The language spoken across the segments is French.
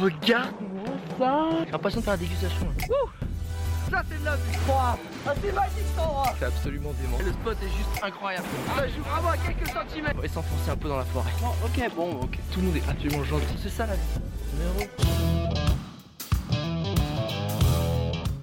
regarde-moi ça J'ai l'impression de faire la dégustation. Ça c'est de la vie, quoi Ah c'est magique cet endroit C'est absolument dément. Le spot est juste incroyable. Ça joue vraiment à quelques centimètres On va s'enfoncer un peu dans la forêt. ok, bon, ok. Tout le monde est absolument gentil. C'est ça la vie.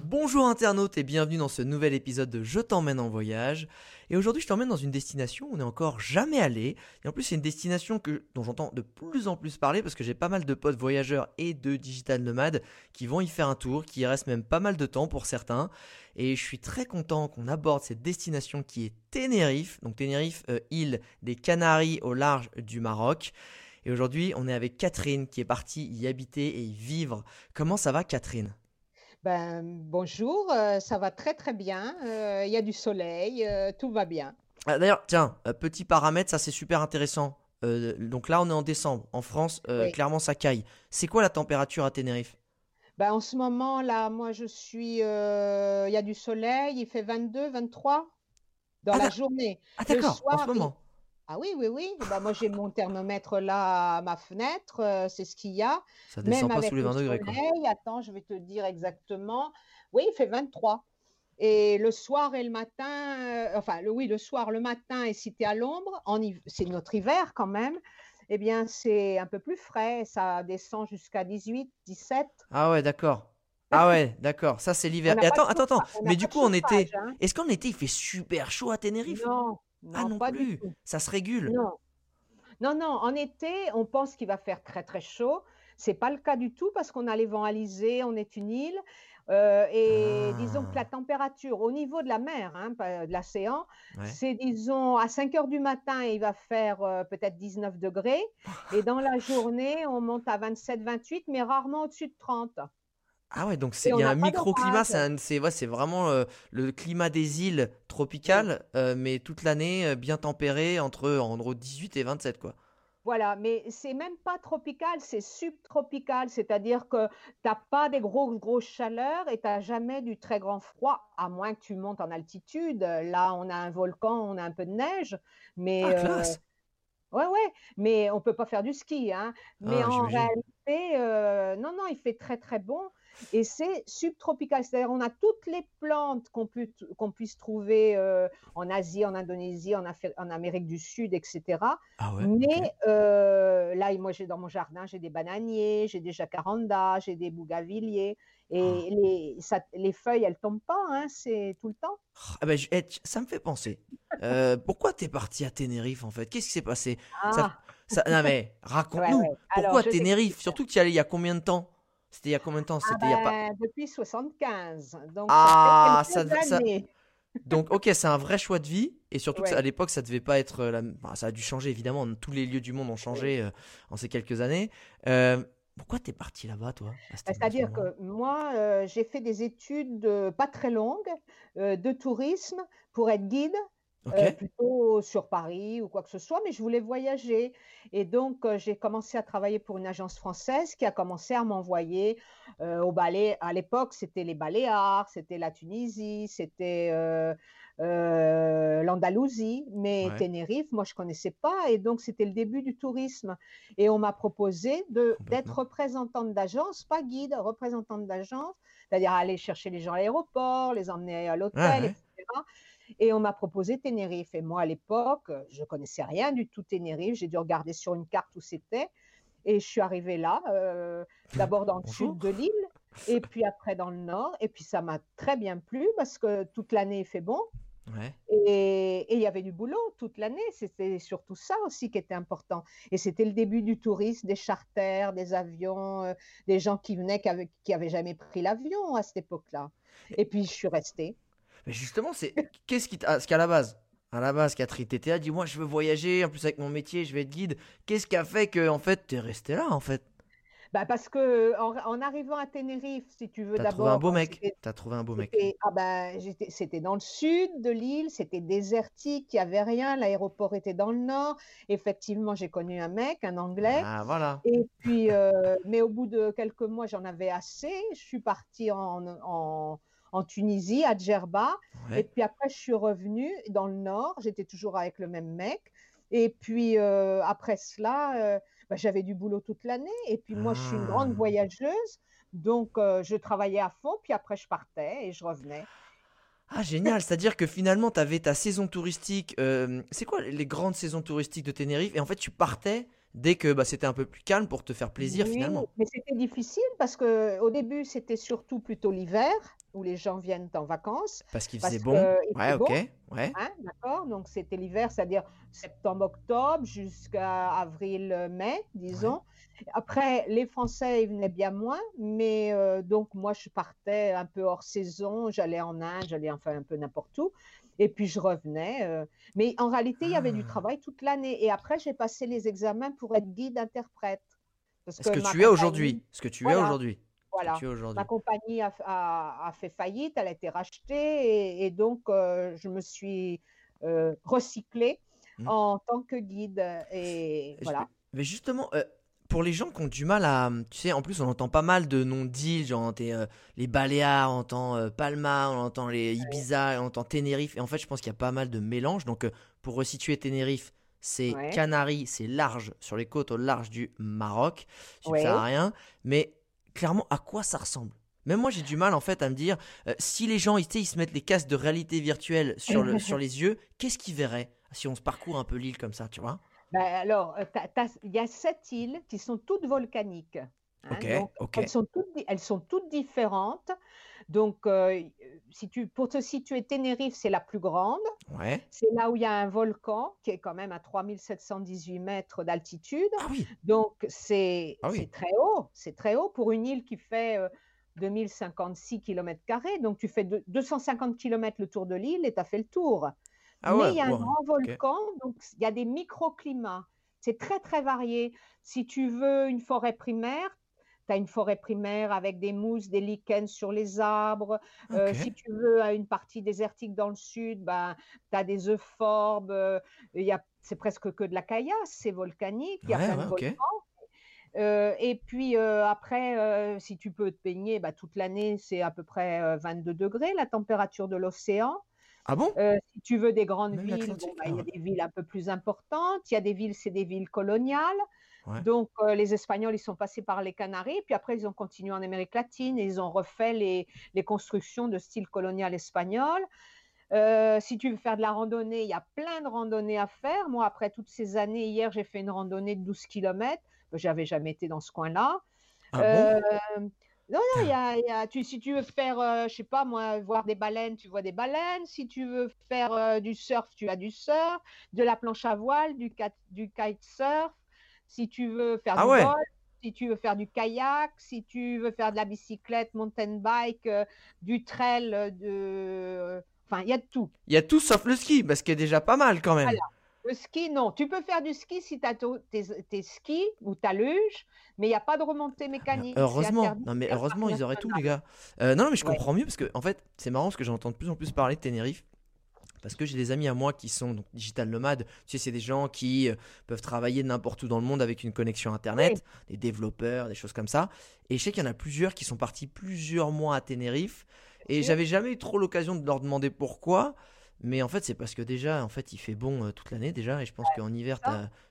Bonjour internautes et bienvenue dans ce nouvel épisode de Je t'emmène en voyage. Et aujourd'hui, je t'emmène dans une destination où on n'est encore jamais allé. Et en plus, c'est une destination dont j'entends de plus en plus parler parce que j'ai pas mal de potes voyageurs et de digital nomades qui vont y faire un tour, qui y restent même pas mal de temps pour certains. Et je suis très content qu'on aborde cette destination qui est Tenerife. Donc Tenerife, euh, île des Canaries au large du Maroc. Et aujourd'hui, on est avec Catherine qui est partie y habiter et y vivre. Comment ça va, Catherine? Ben, bonjour, euh, ça va très très bien. Euh, Il y a du soleil, euh, tout va bien. Ah, D'ailleurs, tiens, petit paramètre, ça c'est super intéressant. Donc là, on est en décembre. En France, Oui. clairement, ça caille. C'est quoi la température à Tenerife? Ben, en ce moment là, moi je suis, il y a du soleil, il fait 22, 23 dans Ah, la journée. Ah d'accord, en ce moment. Ah oui, oui, oui. Ben, moi j'ai mon thermomètre là à ma fenêtre, euh, c'est ce qu'il y a. Ça descend Même pas avec sous les le 20 degrés, quoi. soleil, attends, je vais te dire exactement. Oui, il fait 23. Et le soir et le matin, euh, enfin, le, oui, le soir, le matin, et si tu es à l'ombre, en hiv- c'est notre hiver quand même, eh bien, c'est un peu plus frais. Ça descend jusqu'à 18, 17. Ah ouais, d'accord. Ah ouais, d'accord. Ça, c'est l'hiver. On n'a Et pas attends, de attends, attends. chauffage- on n'a Mais pas du de coup, en été, chauffage, hein. est-ce qu'en été, il fait super chaud à Tenerife? Non, Ah non, non pas du tout. Ça se régule. Non. Non, non, en été, on pense qu'il va faire très très chaud. C'est pas le cas du tout parce qu'on a les vents alizés, on est une île. euh, et disons que la Ah. température au niveau de la mer, hein, pas de l'océan, Ouais. c'est disons à 5 heures du matin, il va faire euh, peut-être 19 degrés. Et dans la journée, on monte à 27, 28, mais rarement au-dessus de 30. Ah ouais, donc il y a n'a un microclimat, c'est ouais, vraiment euh, le climat des îles tropicales, euh, mais toute l'année euh, bien tempéré entre en gros 18 et 27 quoi. Voilà, mais c'est même pas tropical, c'est subtropical, c'est-à-dire que t'as pas des grosses grosses chaleurs et t'as jamais du très grand froid, à moins que tu montes en altitude. Là, on a un volcan, on a un peu de neige, mais Ah euh, classe. ouais, ouais, mais on peut pas faire du ski, hein. Mais Ah, en j'imagine. réalité, euh, non, non, il fait très très bon et c'est subtropical, c'est-à-dire on a toutes les plantes qu'on puisse trouver euh, en Asie, en Indonésie, en, Afri- en Amérique du Sud, etc. Ah ouais. Mais euh, là, moi, j'ai dans mon jardin, j'ai des bananiers, j'ai des jacarandas, j'ai des bougainvilliers. Et Ah. les, ça- les feuilles, elles tombent pas, hein, c'est tout le temps. Ah je- eh, ça me fait penser. Euh, pourquoi t'es parti à Tenerife en fait? Qu'est-ce qui s'est passé? Ça- Ah, ça, Non mais raconte-nous. ouais. Pourquoi Tenerife? Surtout que tu y allais il y a combien de temps? C'était il y a combien de temps? Ah C'était il y a pas. ben, depuis 75. Donc, Ah, ça ça-. Donc ok, c'est un vrai choix de vie et surtout que ça- Ouais. à l'époque ça devait pas être euh, la... enfin, ça a dû changer évidemment. Tous les lieux du monde ont changé euh, en ces quelques années. Euh, pourquoi t'es parti là-bas toi ce C'est-à-dire que moi, euh, j'ai fait des études pas très longues de tourisme pour être guide. Ok. euh, plutôt sur Paris ou quoi que ce soit, mais je voulais voyager. Et donc, euh, j'ai commencé à travailler pour une agence française qui a commencé à m'envoyer euh, au balai. À l'époque, c'était les Baléares, c'était la Tunisie, c'était l'Andalousie, mais Ouais. Tenerife, moi, je connaissais pas. Et donc, c'était le début du tourisme. Et on m'a proposé de- Complètement. d'être représentante d'agence, pas guide, représentante d'agence, c'est-à-dire aller chercher les gens à l'aéroport, les emmener à l'hôtel, ouais. etc. Et on m'a proposé Tenerife. Et moi, à l'époque, je connaissais rien du tout Tenerife. J'ai dû regarder sur une carte où c'était. Et je suis arrivée là, euh, d'abord dans le sud de l'île, et puis après dans le nord. Et puis ça m'a très bien plu parce que toute l'année il fait bon. Ouais. Et il y avait du boulot toute l'année. C'était surtout ça aussi qui était important. Et c'était le début du tourisme, des charters, des avions, euh, des gens qui venaient qui avaient, qui avaient jamais pris l'avion à cette époque-là. Et puis je suis restée. Mais justement, c'est qu'est-ce qui t'a- parce qu'à la base, à la base, Catherine, t'étais là, dis-moi, je veux voyager, en plus avec mon métier, je vais être guide. Qu'est-ce qui a fait que en fait t'es resté là en fait? Bah parce que en, en arrivant à Tenerife, si tu veux T'as trouvé un d'abord, beau mec. T'as trouvé un beau mec. C'était ah j'étais- c'était dans le sud de l'île, c'était désertique, il n'y avait rien, l'aéroport était dans le nord. Effectivement, j'ai connu un mec, un Anglais. Ah voilà. Et puis, euh, mais au bout de quelques mois, j'en avais assez. Je suis partie en, en, en Tunisie, à Djerba. Ouais. Et puis après, je suis revenue dans le nord. J'étais toujours avec le même mec. Et puis euh, après cela, euh, bah, j'avais du boulot toute l'année. Et puis moi, je suis une grande Ah. voyageuse, donc euh, je travaillais à fond, puis après je partais et je revenais. Ah, génial, c'est-à-dire que finalement, tu avais ta saison touristique. c'est quoi les grandes saisons touristiques de Tenerife? Et en fait, tu partais dès que bah, c'était un peu plus calme pour te faire plaisir Oui, finalement. mais c'était difficile parce que au début, c'était surtout plutôt l'hiver où les gens viennent en vacances Parce qu'il parce faisait bon. qu'il Ouais, ok. bon. Ouais. Hein, d'accord? Donc c'était l'hiver, c'est-à-dire septembre-octobre jusqu'à avril-mai, Ouais. disons. Après, les Français, ils venaient bien moins, mais euh, donc moi, je partais un peu hors saison, j'allais en Inde, j'allais enfin un peu n'importe où, et puis je revenais. euh. Mais en réalité, il y avait du Ah. travail toute l'année. Et après, j'ai passé les examens pour être guide-interprète. Parce Ce que tu es aujourd'hui? Ce que tu es aujourd'hui? Voilà. Ma compagnie a, a- a fait faillite, elle a été rachetée et, et donc euh, je me suis euh, recyclée Hmm. en tant que guide. Et Je- voilà. Mais justement, euh, pour les gens qui ont du mal à. Tu sais, en plus, on entend pas mal de noms d'îles, genre les Baléares, on entend Palma, on entend les Ibiza, on entend Tenerife. Et en fait, je pense qu'il y a pas mal de mélanges. Donc, pour resituer Tenerife, c'est Ouais. Canaries, c'est large, sur les côtes au large du Maroc, Ouais. subsaharien. Mais clairement, à quoi ça ressemble? Même moi, j'ai du mal en fait à me dire euh, si les gens sais, ils se mettent les casques de réalité virtuelle sur, le, sur les yeux, qu'est-ce qu'ils verraient si on se parcourt un peu l'île comme ça, tu vois? Ben, alors, euh, il y a sept îles qui sont toutes volcaniques. Hein. Donc, elles sont toutes, di- elles sont toutes différentes. Donc, euh, si tu, pour te situer, Tenerife, c'est la plus grande. Ouais. C'est là où il y a un volcan qui est quand même à 3718 mètres d'altitude. Ah oui, Donc, c'est Ah oui. c'est très haut. C'est très haut pour une île qui fait euh, 2056 km. Donc, tu fais deux- 250 km le tour de l'île et tu as fait le tour. Ah Mais ouais, il y a un grand volcan, donc il y a des microclimats. C'est très, très varié. Si tu veux une forêt primaire, tu as une forêt primaire avec des mousses, des lichens sur les arbres. Euh, si tu veux à une partie désertique dans le sud, ben, tu as des euphorbes. euh, il c'est presque que de la caillasse, c'est volcanique. Il y a Ouais, plein ouais, de ok. volcans. Euh, et puis euh, après, euh, si tu peux te baigner, bah, toute l'année, c'est à peu près euh, 22 degrés, la température de l'océan. Ah bon? Si tu veux des grandes Même villes, bon, l'Atlantique, bah, ah il y a des villes un peu plus importantes. Il y a des villes, c'est des villes coloniales. Ouais. Donc, euh, les Espagnols, ils sont passés par les Canaries, puis après, ils ont continué en Amérique latine et ils ont refait les, les constructions de style colonial espagnol. Euh, si tu veux faire de la randonnée, il y a plein de randonnées à faire. Moi, après toutes ces années, hier, j'ai fait une randonnée de 12 km. J'avais jamais été dans ce coin-là. Ah bon? Euh, non, non, il y a, il y a- tu, si tu veux faire, euh, je sais pas moi, voir des baleines, tu vois des baleines. Si tu veux faire euh, du surf, tu as du surf, de la planche à voile, du, du kitesurf. Si tu veux faire Ah du ouais. golf, si tu veux faire du kayak, si tu veux faire de la bicyclette, mountain bike, euh, du trail, euh, de... Enfin, il y a de tout. Il y a tout sauf le ski, parce qu'il est déjà pas mal quand même. Voilà. Le ski, non. Tu peux faire du ski si tu as tes, tes skis ou ta luge, mais il n'y a pas de remontée mécanique. c'est Heureusement, non mais heureusement ils auraient tout les gars. Euh, non non, mais je Ouais. comprends mieux parce que en fait c'est marrant parce que j'entends de plus en plus parler de Tenerife parce que j'ai des amis à moi qui sont donc digital nomades. Tu sais c'est des gens qui euh, peuvent travailler n'importe où dans le monde avec une connexion internet, des développeurs, des choses comme ça. Et je sais qu'il y en a plusieurs qui sont partis plusieurs mois à Tenerife et sûr. j'avais jamais eu trop l'occasion de leur demander pourquoi. Mais en fait c'est parce que déjà en fait il fait bon euh, toute l'année déjà et je pense qu'en hiver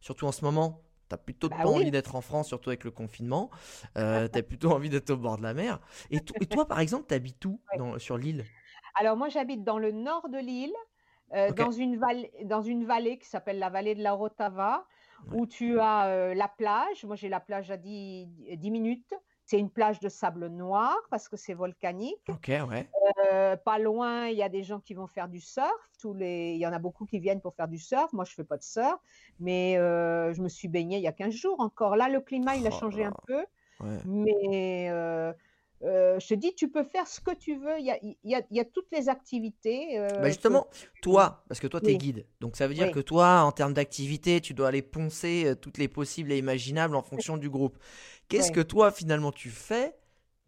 surtout en ce moment T'as plutôt Bah pas oui. envie d'être en France, surtout avec le confinement. Euh, T'as plutôt envie d'être au bord de la mer. Et, to- et toi, par exemple, t'habites où dans, sur l'île? Alors moi, j'habite dans le nord de l'île, euh, dans, une vallée, dans une vallée qui s'appelle la vallée de la Rotava, où tu as euh, la plage. Moi, j'ai la plage à 10, 10 minutes. C'est une plage de sable noir parce que c'est volcanique. Ok, ouais. Euh, pas loin, il y a des gens qui vont faire du surf. Tous les... Il y en a beaucoup qui viennent pour faire du surf. Moi, je fais pas de surf, mais je me suis baignée il y a 15 jours encore. Là, le climat, il a Oh changé un peu, ouais. mais euh, je te dis, tu peux faire ce que tu veux. Il y a, y a- y a toutes les activités. euh, Bah justement, toi, parce que toi, t'es Oui. guide. Donc ça veut dire Oui. que toi, en termes d'activité, tu dois aller poncer euh, toutes les possibles et imaginables en fonction du groupe. Qu'est-ce que toi, finalement, tu fais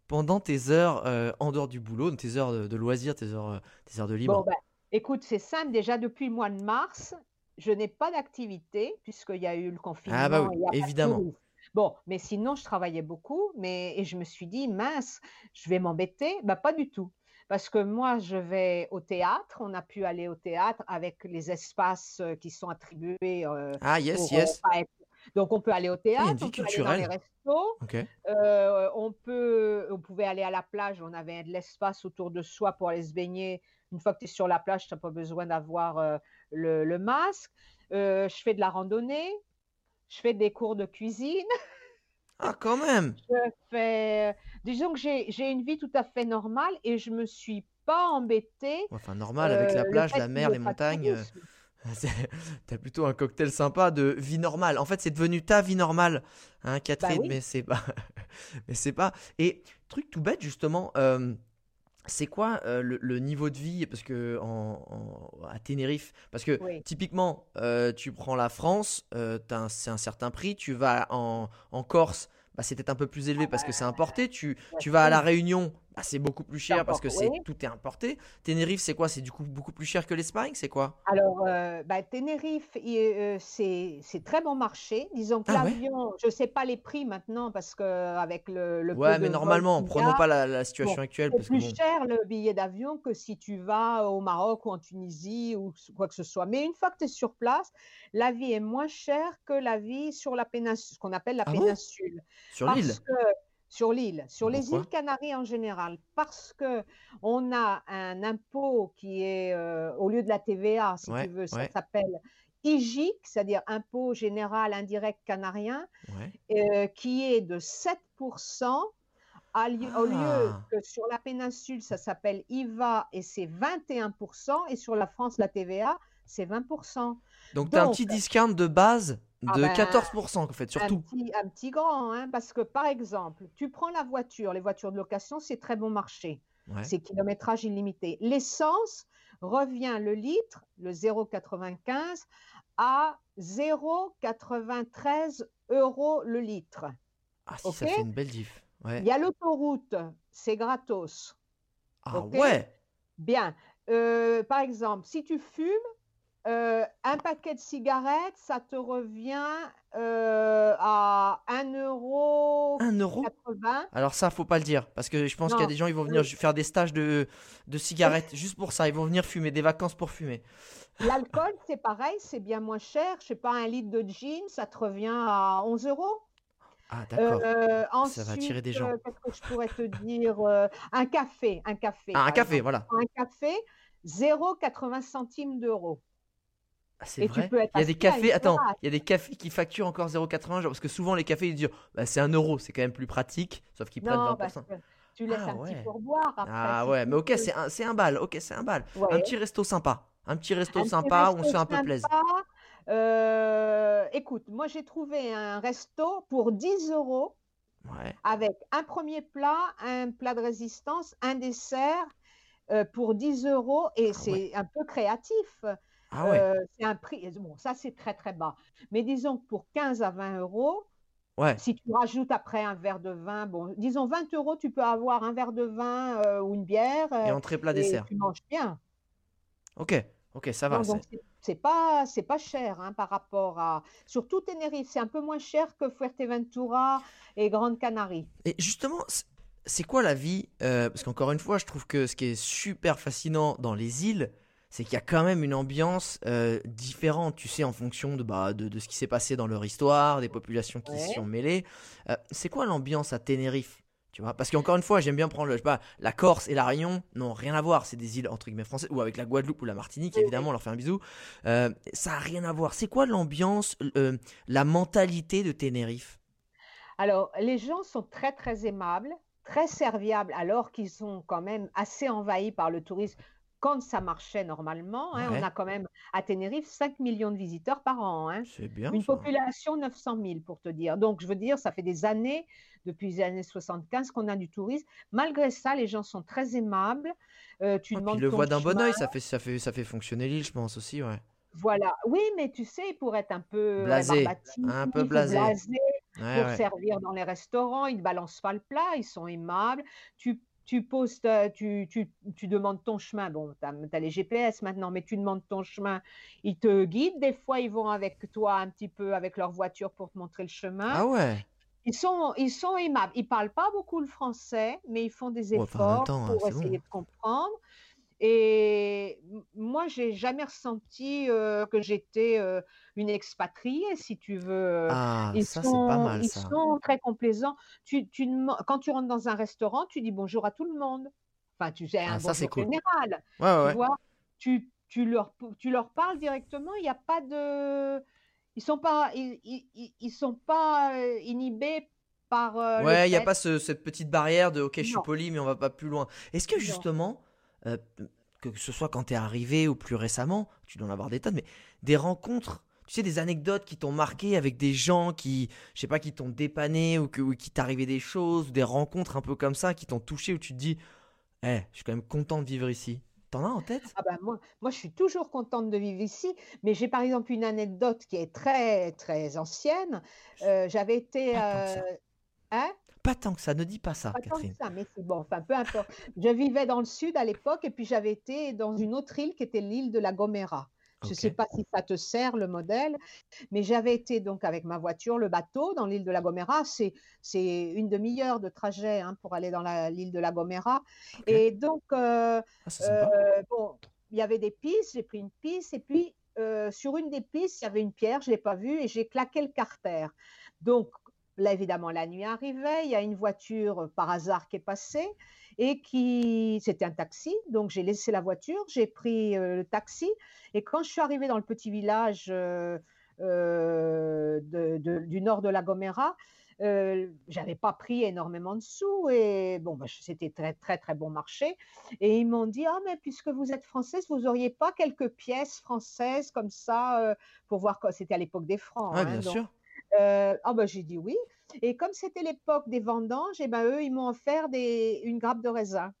pendant tes heures euh, en dehors du boulot, tes heures de, de loisirs, tes heures, tes heures de libre? Bon, ben, écoute, c'est simple. Déjà, depuis le mois de mars, je n'ai pas d'activité puisqu'il y a eu le confinement. Ah bah oui, évidemment. Bon, mais sinon, je travaillais beaucoup, mais et je me suis dit, mince, je vais m'embêter. Bah, pas du tout. Parce que moi, je vais au théâtre. On a pu aller au théâtre avec les espaces euh, qui sont attribués euh, Ah yes, yes. euh, être, Donc on peut aller au Ah, théâtre, on peut aller dans les restos, euh, on peut, on pouvait aller à la plage, on avait de l'espace autour de soi pour aller se baigner. Une fois que tu es sur la plage, tu n'as pas besoin d'avoir euh, le, le masque. Je fais de la randonnée, je fais des cours de cuisine, Ah, quand même. je fais, disons que j'ai, une vie tout à fait normale et je me suis pas embêtée. Enfin, normal, avec la euh, plage, la mer, les montagnes. euh, T'as plutôt un cocktail sympa de vie normale. En fait, c'est devenu ta vie normale, hein, Catherine, Bah oui. mais c'est pas. mais c'est pas. Et truc tout bête, justement, euh, c'est quoi euh, le, le niveau de vie? Parce que en, en- à Tenerife, parce que Oui. typiquement, euh, tu prends la France, euh, c'est un certain prix. Tu vas en, en Corse, bah, c'est peut-être un peu plus élevé parce que c'est importé. Tu, tu vas à la Réunion, bah, c'est beaucoup plus cher parce que c'est oui. tout est importé. Tenerife, c'est quoi? C'est du coup beaucoup plus cher que l'Espagne C'est quoi? Alors, euh, bah, Tenerife, euh, c'est très bon marché. Disons que Ah ouais? l'avion, je ne sais pas les prix maintenant parce que avec le, le Ouais, mais normalement, prenons a, pas la, la situation Bon, actuelle c'est parce que plus bon. cher le billet d'avion que si tu vas au Maroc ou en Tunisie ou quoi que ce soit. Mais une fois que tu es sur place, la vie est moins chère que la vie sur la péninsule, ce qu'on appelle la Ah bon péninsule. Sur l'île? Sur l'île, sur les îles Canaries en général, parce que on a un impôt qui est euh, au lieu de la TVA, si Ouais, tu veux, ça ouais. s'appelle IGIC, c'est-à-dire impôt général indirect canarien, Ouais. euh, qui est de 7%. à li- Au lieu Ah. que sur la péninsule, ça s'appelle IVA et c'est 21%, et sur la France, la TVA, c'est 20%. Donc t'as un Donc- petit discount de base Ah de ben, 14% en fait, Un surtout. petit, un petit grand, hein, parce que par exemple, tu prends la voiture, les voitures de location, c'est très bon marché, Ouais. c'est kilométrage illimité. L'essence revient le litre, le 0,95, à 0,93 euros le litre. Ah si, ça fait une belle diff. Ouais. Il y a l'autoroute, c'est gratos. Ah ouais Bien. Euh, par exemple, si tu fumes, euh, un paquet de cigarettes, ça te revient euh, à 1 euro. 1 euro? 80. Alors ça, faut pas le dire, parce que je pense qu'il y a des gens, ils vont venir faire des stages de, de cigarettes juste pour ça. Ils vont venir fumer, des vacances pour fumer. L'alcool, c'est pareil, c'est bien moins cher. Je sais pas, un litre de gin, ça te revient à 11 euros. Ah d'accord. euh, Ça va attirer des gens. Qu'est-ce que je pourrais te dire Un café, un café. Ah, un café, exemple. voilà. Un café, 0,80 centimes d'euros. Ah, c'est vrai. Il y a des cafés, attends, il y a des cafés qui facturent encore 0,80 genre, parce que souvent les cafés ils disent bah, c'est 1 euro, c'est quand même plus pratique, sauf qu'ils prennent Non, 20%. parce que tu laisses Ah, un petit ouais. pourboire après. Ah ouais, mais ok, c'est un, c'est un bal, ok, c'est un bal. Un petit resto sympa, un petit resto Un petit sympa où on se fait un peu plaisir. Euh, écoute, moi j'ai trouvé un resto pour 10 euros Ouais. avec un premier plat, un plat de résistance, un dessert euh, pour 10 euros et Ah c'est un peu créatif. Ah ouais, Euh, c'est un prix, bon, ça c'est très très bas. Mais disons que pour 15 à 20 euros, ouais. si tu rajoutes après un verre de vin, bon, disons 20 euros, tu peux avoir un verre de vin euh, ou une bière Et euh, entrée plat et dessert. tu manges bien. Ok, ok, ça va. C'est- donc c'est- c'est pas c'est pas cher hein, par rapport à surtout Tenerife, c'est un peu moins cher que Fuerteventura et Grande Canarie. Et justement, c'est- c'est quoi la vie euh, Parce qu'encore une fois, je trouve que ce qui est super fascinant dans les îles, c'est qu'il y a quand même une ambiance euh, différente, tu sais, en fonction de, bah, de, de ce qui s'est passé dans leur histoire, des populations qui s'y Ouais. sont mêlées. Euh, c'est quoi l'ambiance à Tenerife tu vois? Parce qu'encore une fois, j'aime bien prendre, le- je sais pas, la Corse et la Réunion n'ont rien à voir. C'est des îles entre guillemets françaises, ou avec la Guadeloupe ou la Martinique, évidemment, on leur fait un bisou. Euh, ça a rien à voir. C'est quoi l'ambiance, la mentalité de Tenerife? Alors, les gens sont très très aimables, très serviables alors qu'ils sont quand même assez envahis par le tourisme quand ça marchait normalement. hein. Ouais. On a quand même à Tenerife 5 millions de visiteurs par an. hein. C'est bien. Une ça. population 900 000 pour te dire. Donc, je veux dire, ça fait des années, depuis les années 75, qu'on a du tourisme. Malgré ça, les gens sont très aimables. Euh, tu Ah, demandes le voient d'un bon oeil, ça fait, ça, fait, ça fait fonctionner l'île, je pense aussi, ouais. Voilà. Oui, mais tu sais, pour être un peu Blasé, rébarbatif, un peu blasé. blasé, Ouais, pour ouais. servir dans les restaurants, ils ne balancent pas le plat, ils sont aimables. Tu, tu poses, ta- tu, tu, tu demandes ton chemin. Bon, tu as, les GPS maintenant, mais tu demandes ton chemin, ils te guident. Des fois, ils vont avec toi un petit peu avec leur voiture pour te montrer le chemin. Ah ouais Ils sont, ils sont aimables. Ils parlent pas beaucoup le français, mais ils font des Ouais, enfin, efforts temps, pour essayer bon. de comprendre. Et moi, j'ai jamais ressenti euh, que j'étais euh, une expatriée, si tu veux. Ah, Ils ça c'est pas sont, mal ils ça. sont très complaisants. Tu, tu quand tu rentres dans un restaurant, tu dis bonjour à tout le monde. Enfin, tu fais Ah, un ça c'est bonjour cool. général. Ouais, ouais, Tu vois, tu, tu leur, tu leur parles directement, il n'y a pas de... Ils sont pas, ils, ils, ils- sont pas euh, inhibés par euh, Ouais, il n'y a pas ce- cette petite barrière de ok, je suis poli, mais on va pas plus loin. Est-ce que non. Euh, que ce soit quand t'es arrivé ou plus récemment, tu dois en avoir des tonnes, mais des rencontres, tu sais, des anecdotes qui t'ont marqué avec des gens qui, je sais pas, qui t'ont dépanné ou, que, ou qui t'arrivaient des choses, ou des rencontres un peu comme ça qui t'ont touché où tu te dis, eh, je suis quand même content de vivre ici. T'en as en tête? Ah ben moi, moi, je suis toujours contente de vivre ici, mais j'ai par exemple une anecdote qui est très, très ancienne. Euh, j'avais été... Pas euh, hein? Pas tant que ça, ne dis pas ça, Pas tant que ça, mais c'est bon, enfin peu importe. Je vivais dans le sud à l'époque et puis j'avais été dans une autre île qui était l'île de la Gomera. Je ne sais pas si ça te sert le modèle, mais j'avais été donc avec ma voiture, le bateau, dans l'île de la Gomera. C'est, c'est une demi-heure de trajet hein, pour aller dans la- l'île de la Gomera. Et donc, euh, Ah, euh, bon, il y avait des pistes, j'ai pris une piste et puis euh, sur une des pistes, il y avait une pierre, je ne l'ai pas vue et j'ai claqué le carter. Donc, là, évidemment, la nuit arrivait, il y a une voiture euh, par hasard qui est passée et qui, c'était un taxi, donc j'ai laissé la voiture, j'ai pris euh, le taxi et quand je suis arrivée dans le petit village euh, euh, de- de- du nord de la Gomera, j'avais pas pris énormément de sous et bon, bah, c'était très très très bon marché. Et ils m'ont dit ah mais puisque vous êtes française, vous auriez pas quelques pièces françaises comme ça pour voir. C'était à l'époque des francs, Ouais, hein, bien donc sûr. Euh, ah bah j'ai dit oui. Et comme c'était l'époque des vendanges, et ben eux ils m'ont offert des, une grappe de raisin.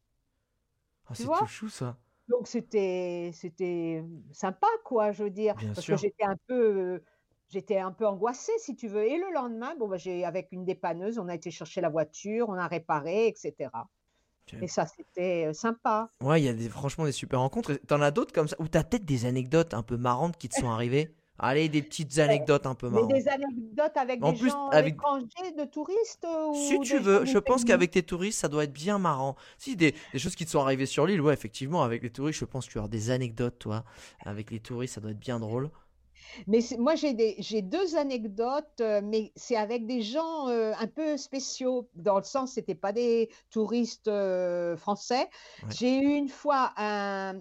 Ah, c'est tout chou ça. Donc c'était c'était sympa quoi, je veux dire, Bien parce que j'étais un peu j'étais un peu angoissée si tu veux. Et le lendemain, bon bah, j'ai avec une dépanneuse, on a été chercher la voiture, on a réparé, etc. Ok. Et ça c'était euh, sympa. Ouais, il y a des, franchement des super rencontres. T'en as d'autres comme ça? Ou t'as peut-être des anecdotes un peu marrantes qui te sont arrivées? Allez, des petites anecdotes un peu Mais marrantes. des anecdotes avec En des plus, gens avec- étrangers, de touristes euh, Si ou tu veux, je pense qu'avec tes touristes, ça doit être bien marrant. Si des, des choses qui te sont arrivées sur l'île, ouais, effectivement, avec les touristes, je pense que tu as des anecdotes, toi. Avec les touristes, ça doit être bien drôle. Mais moi, j'ai deux anecdotes, euh, mais c'est avec des gens euh, un peu spéciaux, dans le sens, c'était pas des touristes euh, français. Ouais. J'ai eu une fois un,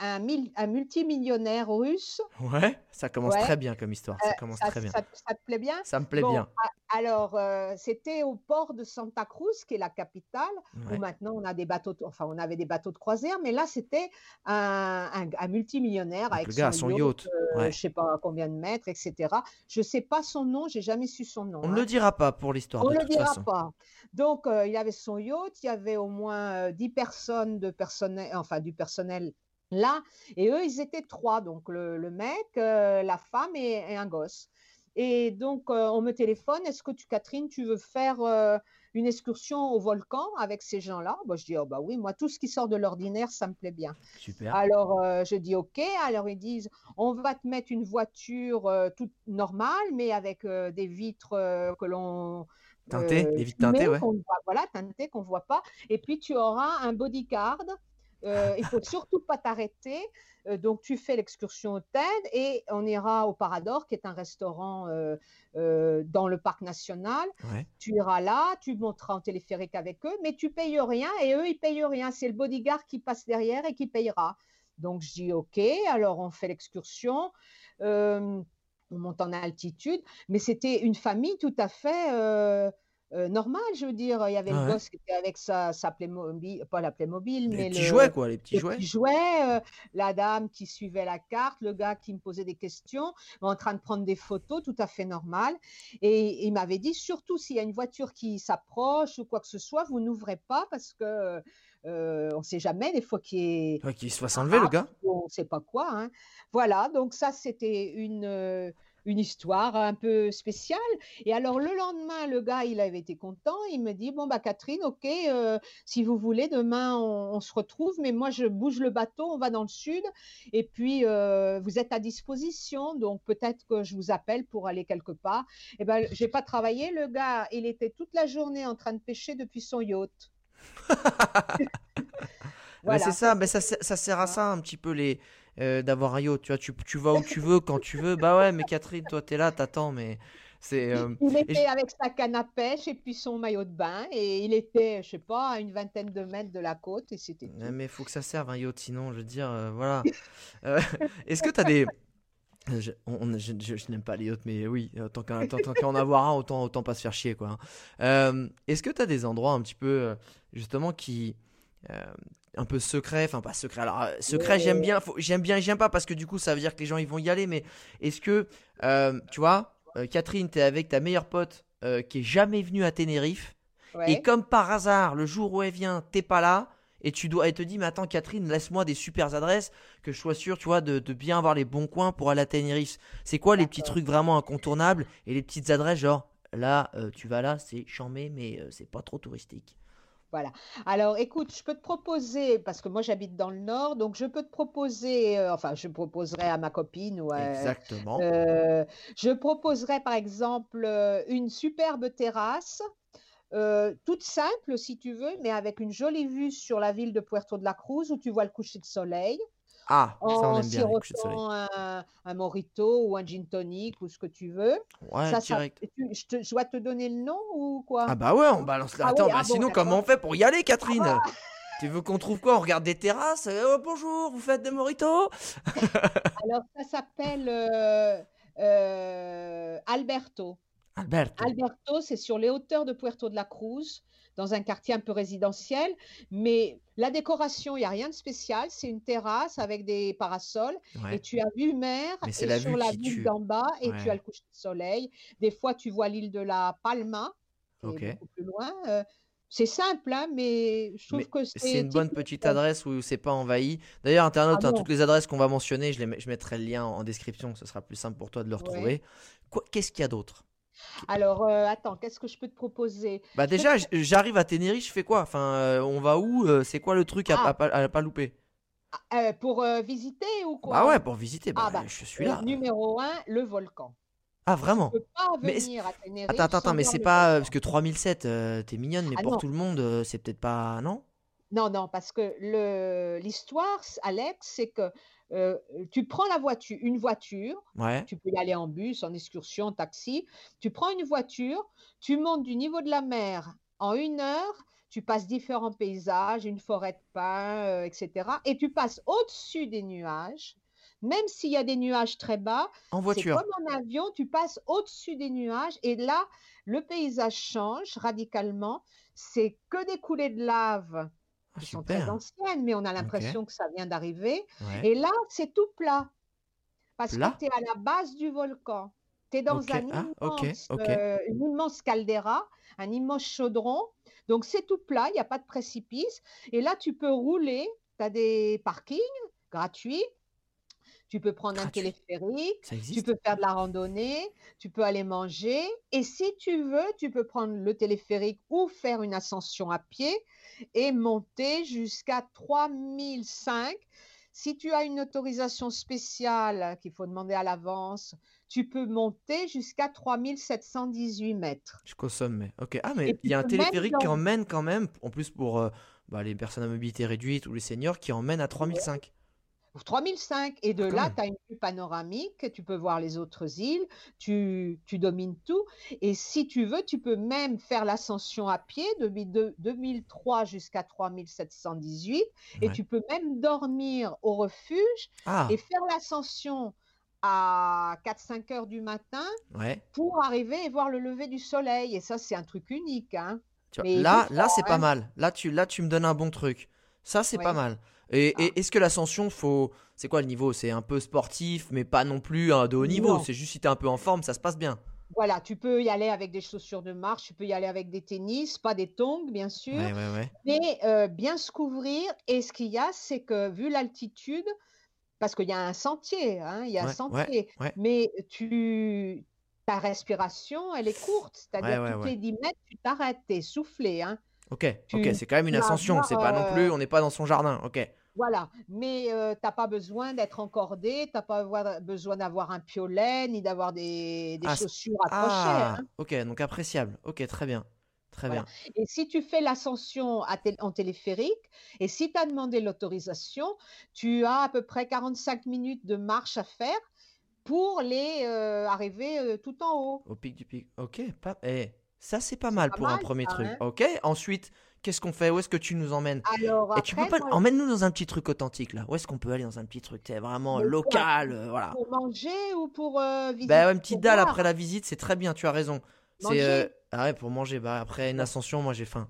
un, un multimillionnaire russe. Ouais, ça commence Ouais. très bien comme histoire. Euh, Ça commence ça, très bien. ça- ça te plaît bien? Ça me plaît Bon, bien. a- alors, euh, c'était au port de Santa Cruz, qui est la capitale, Ouais. où maintenant on a des bateaux, de- enfin, on avait des bateaux de croisière, mais là, c'était un, un- un multimillionnaire Donc avec le gars a son yacht. euh, Ouais. je sais pas combien de mètres, etc. Je sais pas son nom, j'ai jamais su son nom. On ne hein. le dira pas pour l'histoire, On ne le toute dira façon. pas. Donc, euh, il avait son yacht, il y avait au moins euh, 10 personnes de personnel, enfin du personnel là, et eux, ils étaient trois, donc le, le mec, euh, la femme et, et un gosse. Et donc, euh, on me téléphone, est-ce que tu, Catherine, tu veux faire euh, une excursion au volcan avec ces gens-là? Bah, je dis, oh, bah oui, moi, tout ce qui sort de l'ordinaire, ça me plaît bien. Super. Alors, je dis OK. Alors, ils disent, on va te mettre une voiture toute normale, mais avec des vitres que l'on Teinté, euh, des vitres teintées, ouais. ne voit, voilà, teintées qu'on voit pas. Et puis, tu auras un bodyguard. Euh, il faut surtout pas t'arrêter. Euh, donc, tu fais l'excursion au TED et on ira au Parador, qui est un restaurant euh, euh, dans le parc national. Ouais. Tu iras là, tu monteras en téléphérique avec eux, mais tu payes rien et eux, ils payent rien. C'est le bodyguard qui passe derrière et qui payera. Donc, je dis OK, alors on fait l'excursion. On monte en altitude, mais c'était une famille tout à fait euh, euh, normale, je veux dire. Il y avait Ah le gosse qui était avec sa, sa Playmobil, pas la Playmobil, Les mais petits le, jouets, quoi, les petits les jouets. petits jouets, euh, la dame qui suivait la carte, le gars qui me posait des questions, en train de prendre des photos, tout à fait normal. Et il m'avait dit, surtout s'il y a une voiture qui s'approche ou quoi que ce soit, vous n'ouvrez pas parce que euh, on ne sait jamais, des fois qu'il ait Ouais, se fasse enlever, le gars. ou on ne sait pas quoi. hein. Voilà, donc ça, c'était une, une histoire un peu spéciale. Et alors, le lendemain, le gars, il avait été content. Il me dit, bon, bah, Catherine, OK, euh, si vous voulez, demain, on, on se retrouve, mais moi, je bouge le bateau, on va dans le sud. Et puis, euh, vous êtes à disposition, donc peut-être que je vous appelle pour aller quelque part. Eh ben, j'ai pas travaillé. Le gars, il était toute la journée en train de pêcher depuis son yacht. Voilà. c'est ça, mais ça, ça sert à ça un petit peu les euh, d'avoir un yacht. Tu vois, tu, tu vas où tu veux, quand tu veux. Bah ouais, mais Catherine, toi t'es là, t'attends, mais c'est. euh, Il était avec sa canne à pêche et puis son maillot de bain et il était, je sais pas, à une vingtaine de mètres de la côte et c'était tout. mais faut que ça serve un yacht, sinon, je veux dire, euh, voilà. Euh, Est-ce que t'as des. Je, on- je, je- je n'aime pas les yachts, mais oui, tant qu'à tant, avoir un, autant, autant pas se faire chier, quoi. hein. Euh, Est-ce que t'as des endroits un petit peu, justement, qui. Euh, un peu secrets, enfin pas secrets. Alors, euh, secret, j'aime bien, j'aime bien j'aime pas parce que du coup, ça veut dire que les gens ils vont y aller, mais est-ce que, euh, tu vois, Catherine, t'es avec ta meilleure pote qui est jamais venue à Tenerife, et comme par hasard, le jour où elle vient, t'es pas là. Et tu dois, elle te dit, mais attends, Catherine, laisse-moi des super adresses, que je sois sûr, tu vois, de, de bien avoir les bons coins pour aller à Tenerife. C'est quoi les petits trucs vraiment incontournables et les petites adresses, genre, là, euh, tu vas là, c'est chambé, mais euh, c'est pas trop touristique? Alors, écoute, je peux te proposer, parce que moi j'habite dans le nord, donc je peux te proposer, euh, enfin, je proposerai à ma copine ou à, Exactement. Euh, je proposerais par exemple euh, une superbe terrasse, euh, toute simple si tu veux, mais avec une jolie vue sur la ville de Puerto de la Cruz où tu vois le coucher de soleil, Ah, ça, on en aime bien, soleil. sirotant un, un mojito ou un gin tonic ou ce que tu veux. Ouais, Ça, ça- tu- je, te- je dois te donner le nom ou quoi? Ah bah ouais, on balance là. Ah Attends, oui, bah ah bon, sinon, comment on fait pour y aller, Catherine? Tu veux qu'on trouve quoi? On regarde des terrasses? Euh, Oh, Bonjour, vous faites des moritos? Alors, ça s'appelle euh, euh, Alberto. Alberto. Alberto, c'est sur les hauteurs de Puerto de la Cruz, dans un quartier un peu résidentiel, mais la décoration, il n'y a rien de spécial, c'est une terrasse avec des parasols, Ouais. et tu as vue mer, et la sur vue la tue. d'en bas, et tu as le coucher de soleil. Des fois, tu vois l'île de la Palma, qui Ok. est beaucoup plus loin. Euh, c'est simple, hein, mais je trouve Mais que C'est c'est une bonne petite adresse où c'est pas envahi. D'ailleurs, internaute, Ah hein, toutes les adresses qu'on va mentionner, je, les mets- je mettrai le lien en description, ce sera plus simple pour toi de le retrouver. Qu'est-ce qu'il y a d'autre? Alors, euh, attends, qu'est-ce que je peux te proposer? Bah déjà, j'arrive à Tenerife, je fais quoi? Enfin, euh, on va où? Euh, C'est quoi le truc à, Ah. à pas- à pas louper? Euh, pour visiter ou quoi? Bah ouais, pour visiter, bah, Ah bah, je suis là. numéro un, le volcan. Ah Tu vraiment peux pas Mais venir à Tenerife Attends, attends, attends, mais c'est pas... Parce que 3007, euh, t'es mignonne, mais Ah pour non. tout le monde, c'est peut-être pas... Non? Non, non, parce que l'histoire, Alex, c'est que euh, tu prends la voiture, une voiture, Ouais, tu peux y aller en bus, en excursion, en taxi. Tu prends une voiture, tu montes du niveau de la mer en une heure, tu passes différents paysages, une forêt de pins, euh, etc. Et tu passes au-dessus des nuages, même s'il y a des nuages très bas, en voiture. comme en avion, tu passes au-dessus des nuages et là, le paysage change radicalement. C'est que des coulées de lave Ah, qui sont très super. anciennes, mais on a l'impression que ça vient d'arriver. Ouais. Et là, c'est tout plat. Parce Plat que tu es à la base du volcan. Tu es dans un ah, immense, euh, une immense caldeira, un immense chaudron. Donc, c'est tout plat, il n'y a pas de précipice. Et là, tu peux rouler. Tu as des parkings gratuits. Tu peux prendre un téléphérique. Tu peux faire de la randonnée, tu peux aller manger, et si tu veux, tu peux prendre le téléphérique ou faire une ascension à pied et monter jusqu'à 3005. Si tu as une autorisation spéciale qu'il faut demander à l'avance, tu peux monter jusqu'à 3718 mètres. Consomme, mais... Ok. Ah, mais il y a un téléphérique qui emmène quand même, en plus pour euh, bah, les personnes à mobilité réduite ou les seniors, qui emmène à 3005. 3005 et de quand là, tu as une vue panoramique, tu peux voir les autres îles, tu, tu domines tout. Et si tu veux, tu peux même faire l'ascension à pied de 2003 jusqu'à 3718 et Ouais. tu peux même dormir au refuge Ah, et faire l'ascension à 4-5 heures du matin ouais. pour arriver et voir le lever du soleil. Et ça, c'est un truc unique. Hein. Tu vois, là, là c'est pas mal. Là tu, là, tu me donnes un bon truc. Ça, c'est pas mal. Et, et Ah. est-ce que l'ascension, faut. C'est quoi le niveau? C'est un peu sportif, mais pas non plus un de haut niveau. C'est juste si t'es un peu en forme, ça se passe bien. Voilà, tu peux y aller avec des chaussures de marche, tu peux y aller avec des tennis, pas des tongs, bien sûr. Ouais, ouais, ouais. Mais euh, bien se couvrir. Et ce qu'il y a, c'est que vu l'altitude, parce qu'il y a un sentier, hein, il y a un sentier, mais tu, ta respiration, elle est courte. C'est-à-dire ouais. les 10 mètres, tu t'arrêtes, tu es soufflé. Hein. Ok, Tu- ok, c'est quand même une tu ascension. C'est pas non plus, euh, on n'est pas dans son jardin. Ok. Voilà, mais euh, t'as pas besoin d'être encordé, t'as pas avoir- besoin d'avoir un piolet ni d'avoir des, des Ah, chaussures accrochées. Ah, hein. ok, donc appréciable. Ok, très bien. Très Voilà. bien. Et si tu fais l'ascension tél- en téléphérique, et si tu as demandé l'autorisation, tu as à peu près 45 minutes de marche à faire pour les euh, arriver euh, tout en haut. Au pic du pic. Ok, pas. Eh, ça c'est pas mal pas pour un premier ça, truc. hein. Ok, ensuite, qu'est-ce qu'on fait? Où est-ce que tu nous emmènes? Alors Et tu peux pas. moi, Emmène-nous dans un petit truc authentique là. Où est-ce qu'on peut aller dans un petit truc? Vraiment Mais local euh, Voilà. pour manger ou pour euh, visiter, Bah, une petite pour dalle voir? après la visite, c'est très bien, tu as raison. C'est. Euh, Ah ouais, pour manger. Bah, après une ascension, moi j'ai faim.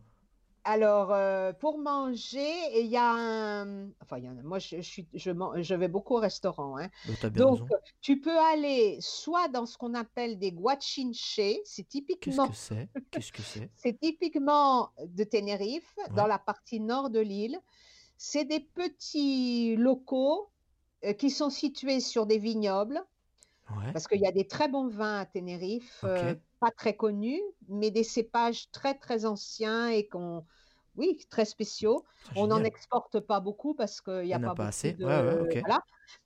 Alors, euh, pour manger, il y a un... Enfin, il y en a... moi, je, je suis... je, vais beaucoup au restaurant. hein. Bah, Donc, tu peux aller soit dans ce qu'on appelle des guachinche, c'est Qu'est-ce typiquement, que c'est? Qu'est-ce que c'est? C'est typiquement de Tenerife, dans la partie nord de l'île. C'est des petits locaux euh, qui sont situés sur des vignobles, Ouais. parce qu'il y a des très bons vins à Tenerife, euh, pas très connus, mais des cépages très très anciens et qu'on, oui, très spéciaux. Putain, On n'en exporte pas beaucoup parce qu'il n'y a a pas assez. de... Ouais, ouais, ok. Voilà.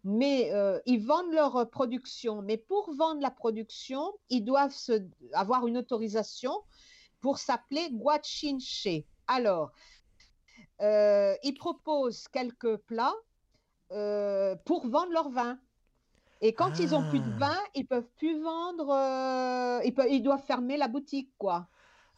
Mais euh, ils vendent leur euh, production. Mais pour vendre la production, ils doivent se- avoir une autorisation pour s'appeler guachinche. Alors, euh, ils proposent quelques plats euh, pour vendre leur vin. Et quand ils ont plus de Ah. vin, ils peuvent plus vendre, euh, ils, peuvent- ils doivent fermer la boutique, quoi.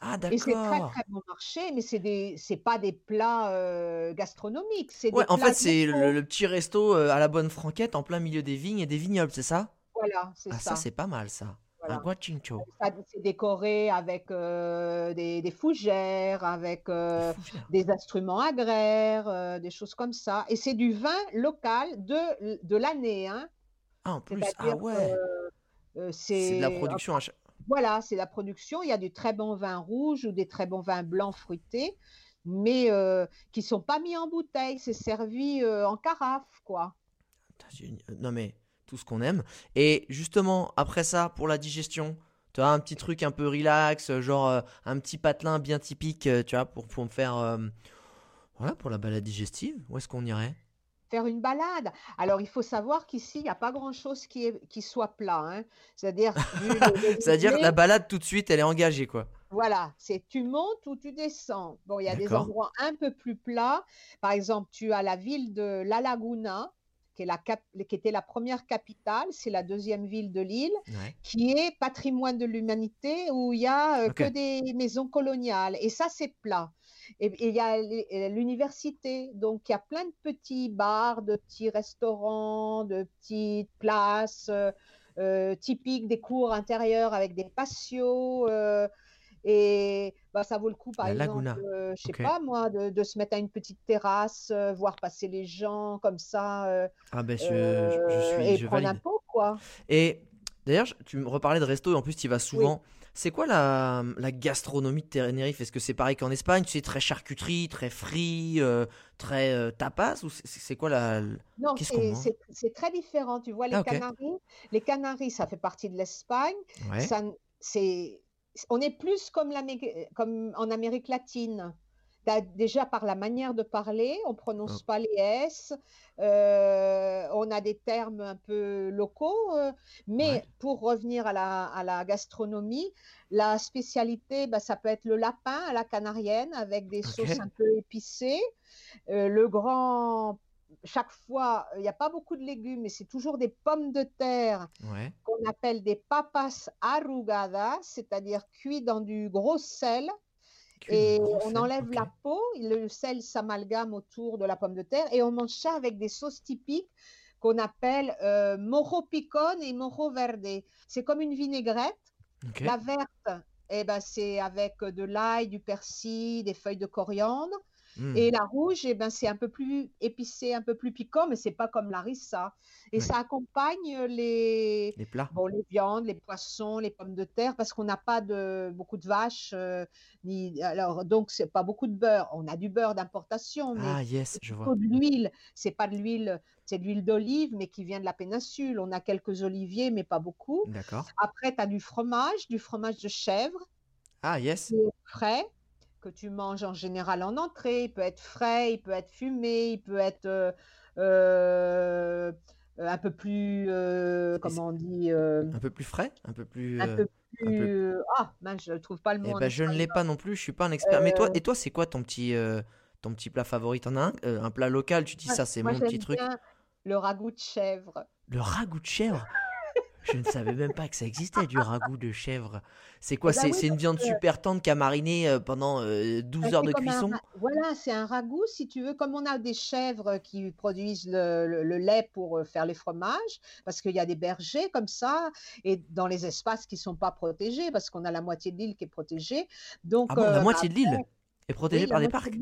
Ah Et c'est très très bon marché, mais c'est des, c'est pas des plats euh, gastronomiques, c'est Ouais, en fait, c'est le, le petit resto euh, à la bonne franquette en plein milieu des vignes et des vignobles, c'est ça? Voilà, c'est Ah, ça, ça. c'est pas mal, ça. Voilà. Un guachincho. C'est décoré avec euh, des, des fougères, avec euh, Des fougères. des instruments agraires, des choses comme ça. Et c'est du vin local de, de l'année, hein. Ah, en plus, ah ouais. que, euh, C'est de la production Voilà, c'est la production. Il y a du très bon vin rouge ou des très bons vins blancs fruités, mais euh, qui sont pas mis en bouteille. C'est servi euh, en carafe, quoi. Non, mais tout ce qu'on aime. Et justement, après ça, pour la digestion, tu as un petit truc un peu relax, euh, genre euh, un petit patelin bien typique, euh, tu vois, pour, pour me faire. euh, Voilà, pour la balade digestive. Où est-ce qu'on irait? Faire une balade. Alors, il faut savoir qu'ici, il n'y a pas grand-chose qui, est, qui soit plat. hein. C'est-à-dire, la balade tout de suite, elle est engagée, quoi. voilà, c'est tu montes ou tu descends. Bon, il y a des endroits un peu plus plats. Par exemple, tu as la ville de La Laguna, qui, est la cap- qui était la première capitale, c'est la deuxième ville de l'île. Ouais. qui est patrimoine de l'humanité où il y a euh, que des maisons coloniales. Et ça, c'est plat. Et il y a euh, l'université, donc il y a plein de petits bars, de petits restaurants, de petites places euh, euh, typiques des cours intérieurs avec des patios. euh, et bah, ça vaut le coup, par La exemple, euh, je sais pas moi, de, de se mettre à une petite terrasse, euh, voir passer les gens comme ça, euh, Ah, ben, je, je- je suis. et Je prendre un valide. pot, quoi. Et d'ailleurs, tu me reparlais de resto et en plus tu y vas souvent. C'est quoi la, la gastronomie de Tenerife? Est-ce que c'est pareil qu'en Espagne? Sais, très charcuterie, très frit, euh, très euh, tapas Ou c'est c'est quoi la. Non, c'est c'est- c'est très différent. Tu vois, les Ah. Canaries, les Canaries, ça fait partie de l'Espagne. Ouais. C'est, on est plus comme en Amérique latine. T'as- Déjà par la manière de parler, on prononce Oh. pas les S, euh, on a des termes un peu locaux, euh, mais Ouais. pour revenir à la, à la gastronomie, la spécialité, bah, ça peut être le lapin à la canarienne avec des sauces un peu épicées. Euh, le grand, chaque fois, il n'y a pas beaucoup de légumes, mais c'est toujours des pommes de terre Ouais. qu'on appelle des papas arrugadas, c'est-à-dire cuits dans du gros sel. Et on enlève la peau, le sel s'amalgame autour de la pomme de terre et on mange ça avec des sauces typiques qu'on appelle euh, moro picon et moro verde. C'est comme une vinaigrette. La verte, eh ben, c'est avec de l'ail, du persil, des feuilles de coriandre. Hmm. Et la rouge, eh ben, c'est un peu plus épicé, un peu plus piquant, mais c'est pas comme la rissa. Et Ouais. ça accompagne les, Les plats. bon, les viandes, les poissons, les pommes de terre, parce qu'on n'a pas de, beaucoup de vaches, euh, ni, alors, donc c'est pas beaucoup de beurre. On a du beurre d'importation, mais Ah, yes, je vois. de l'huile. C'est pas de l'huile, c'est de l'huile d'olive, mais qui vient de la péninsule. On a quelques oliviers, mais pas beaucoup. D'accord. Après, tu as du fromage, du fromage de chèvre Ah, yes. frais, que tu manges en général en entrée. Il peut être frais, il peut être fumé, il peut être euh, euh, un peu plus, euh, comment on dit, Un peu plus frais Un peu plus. un peu peu- plus. Ah, mince, je ne trouve pas le Eh mot. en ben, je ne l'ai pas non plus, je suis pas un expert. Mais toi, et toi, c'est quoi ton petit, ton petit plat favori? T'en as un? Un plat local, tu dis ça, c'est mon petit truc. le ragoût de chèvre. Le ragoût de chèvre? Je ne savais même pas que ça existait, du ragoût de chèvre. C'est quoi? Eh ben C'est oui, une viande que super tendre qui a mariné euh, pendant euh, ben, 12 heures de un cuisson? voilà, c'est un ragoût, si tu veux, comme on a des chèvres qui produisent le, le- le lait pour euh, faire les fromages, parce qu'il y a des bergers comme ça, et dans les espaces qui ne sont pas protégés, parce qu'on a la moitié de l'île qui est protégée. Donc, Ah bon, la euh, moitié de l'île est protégée oui, par des parcs?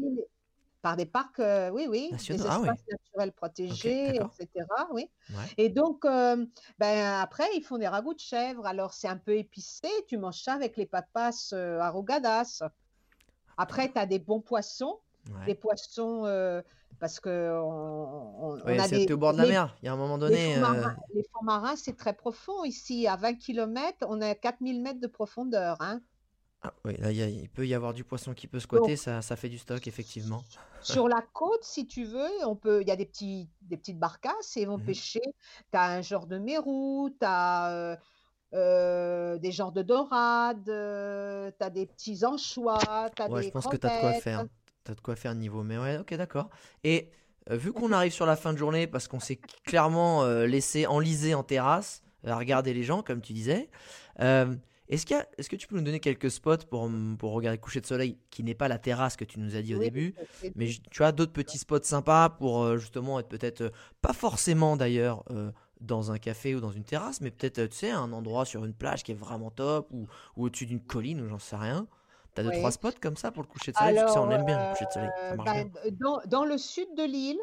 Par des parcs, euh, oui, oui, des? Ah espaces naturels protégés, etc. Oui. Ouais. Et donc, euh, ben, après, ils font des ragoûts de chèvre. Alors, c'est un peu épicé. Tu manges ça avec les papas euh, arrogadas. Après, tu as des bons poissons. Des poissons, parce que on, on- on Ouais, a des. t'es au bord de la Les, mer. Il y a un moment donné. fonds marins, les fonds marins, c'est très profond. Ici, à 20 km, on à 4000 mètres de profondeur. Hein. Ah, oui, là, il y a- il peut y avoir du poisson qui peut Donc, squatter, ça, ça fait du stock, effectivement. Sur la côte, si tu veux, on peut, il y a des petits, des petites barcasses et ils vont Mhm. pêcher. Tu as un genre de mérou, tu as des genres de dorades, tu as des petits anchois, tu as Ouais, je pense que t'as de quoi faire. T'as de quoi faire niveau. Mais ouais, ok, d'accord. Et euh, vu qu'on arrive sur la fin de journée, parce qu'on s'est clairement euh, laissé enliser en terrasse, à regarder les gens, comme tu disais, euh, est-ce est-ce que tu peux nous donner quelques spots pour, pour regarder le coucher de soleil, qui n'est pas la terrasse que tu nous as dit au Oui, début, mais tu as d'autres petits spots sympas pour euh, justement être peut-être, euh, pas forcément d'ailleurs, euh, dans un café ou dans une terrasse, mais peut-être, tu sais, un endroit sur une plage qui est vraiment top, ou, ou au-dessus d'une colline, ou j'en sais rien. T'as deux, Oui. trois spots comme ça pour le coucher de soleil, parce que ça, on Alors, aime bien le coucher de soleil, ça marche bien. ben, dans, dans le sud de l'île,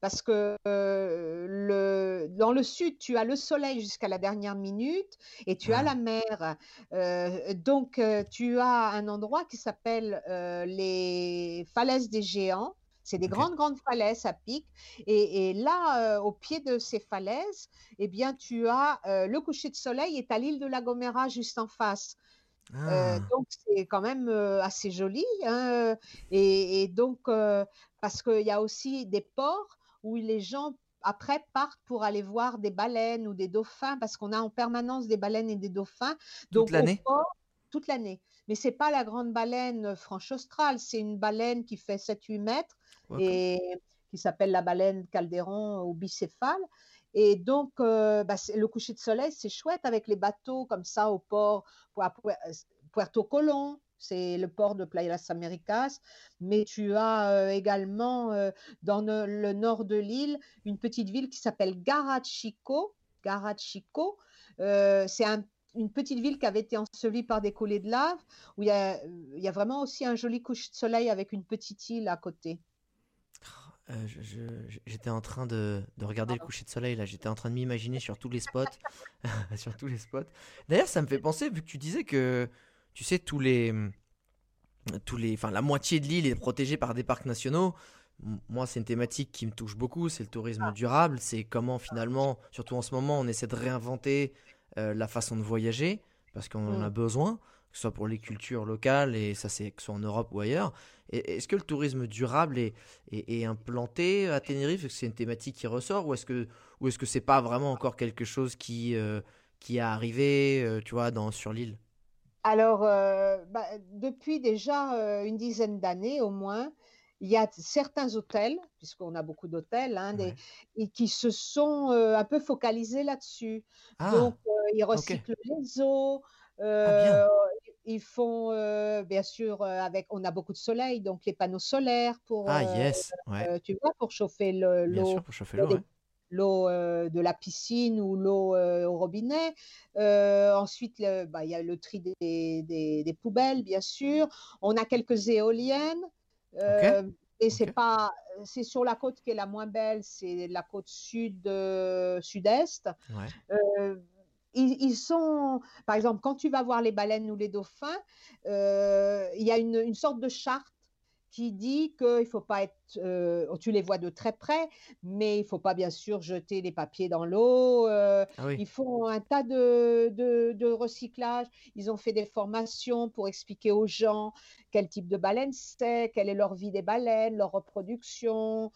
parce que euh, le, dans le sud, tu as le soleil jusqu'à la dernière minute et tu as la mer. Euh, donc, euh, tu as un endroit qui s'appelle les falaises des géants. C'est des grandes, grandes falaises à pic. Et, et là, au pied de ces falaises, eh bien, tu as le coucher de soleil et tu as l'île de la Gomera juste en face. Euh, Ah, donc c'est quand même euh, assez joli. hein, Et, et donc, euh, parce qu'il y a aussi des ports où les gens après partent pour aller voir des baleines ou des dauphins, parce qu'on a en permanence des baleines et des dauphins. Donc toute l'année? toute l'année. Mais c'est pas la grande baleine franche australe, c'est une baleine qui fait 7-8 mètres et qui s'appelle la baleine Calderon ou bicéphale. Et donc, euh, bah, le coucher de soleil, c'est chouette avec les bateaux comme ça au port, à Pu- Puerto Colón, c'est le port de Playa Las Américas, mais tu as euh, également euh, dans le, le nord de l'île une petite ville qui s'appelle Garachico. Garachico, euh, c'est un- une petite ville qui avait été ensevelie par des coulées de lave, où il y a, il y a vraiment aussi un joli coucher de soleil avec une petite île à côté. Euh, je- J'étais en train de, de regarder le coucher de soleil là, j'étais en train de m'imaginer sur tous les spots, sur tous les spots. D'ailleurs, ça me fait penser vu que tu disais que tu sais tous les tous les enfin la moitié de l'île est protégée par des parcs nationaux. Moi, c'est une thématique qui me touche beaucoup, c'est le tourisme durable, c'est comment finalement, surtout en ce moment, on essaie de réinventer euh, la façon de voyager parce qu'on en a Mm. besoin, que ce soit pour les cultures locales et ça c'est que ce soit en Europe ou ailleurs. Est-ce que le tourisme durable est, est, est implanté à Tenerife? Est-ce que c'est une thématique qui ressort? Ou est-ce que ou est-ce que c'est pas vraiment encore quelque chose qui euh, qui est arrivé, euh, tu vois, dans sur l'île? Alors, euh, bah, depuis déjà euh, une dizaine d'années au moins, il y a certains hôtels, puisqu'on a beaucoup d'hôtels, hein, Ouais. et qui se sont euh, un peu focalisés là-dessus. Ah, Donc, ils recyclent les eaux. euh, ils font, bien sûr, avec, on a beaucoup de soleil, donc les panneaux solaires pour, ah yes, ouais, tu vois, pour chauffer le- bien l'eau sûr pour chauffer l'eau l'eau. euh, de la piscine ou l'eau euh, au robinet. Euh, ensuite, bah, il y a le tri des, des- des poubelles, bien sûr. On a quelques éoliennes. Et c'est pas, c'est sur la côte qui est la moins belle, c'est la côte sud, sud-est. Ouais. Ils, ils sont, par exemple, quand tu vas voir les baleines ou les dauphins, il y a une, une sorte de charte qui dit qu'il ne faut pas être, euh, tu les vois de très près, mais il ne faut pas bien sûr jeter les papiers dans l'eau. euh, Ah oui. ils font un tas de, de, de recyclage. Ils ont fait des formations pour expliquer aux gens quel type de baleine c'est, quelle est leur vie des baleines, leur reproduction.